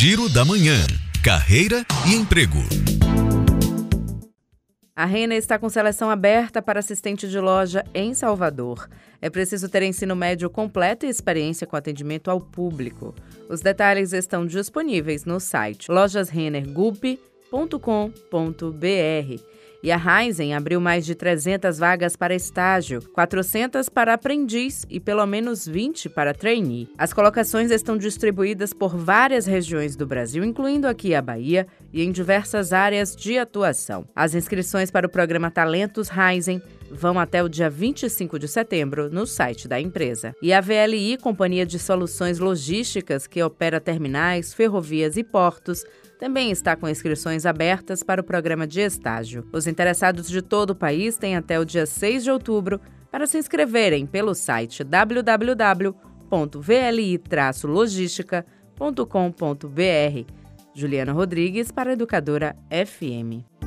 Giro da Manhã. Carreira e emprego. A Renner está com seleção aberta para assistente de loja em Salvador. É preciso ter ensino médio completo e experiência com atendimento ao público. Os detalhes estão disponíveis no site lojasrennergup.com.br. E a Raizen abriu mais de 300 vagas para estágio, 400 para aprendiz e pelo menos 20 para trainee. As colocações estão distribuídas por várias regiões do Brasil, incluindo aqui a Bahia, e em diversas áreas de atuação. As inscrições para o programa Talentos Raizen vão até o dia 25 de setembro no site da empresa. E a VLI, Companhia de Soluções Logísticas, que opera terminais, ferrovias e portos, também está com inscrições abertas para o programa de estágio. Os interessados de todo o país têm até o dia 6 de outubro para se inscreverem pelo site www.vli-logística.com.br. Juliana Rodrigues para a Educadora FM.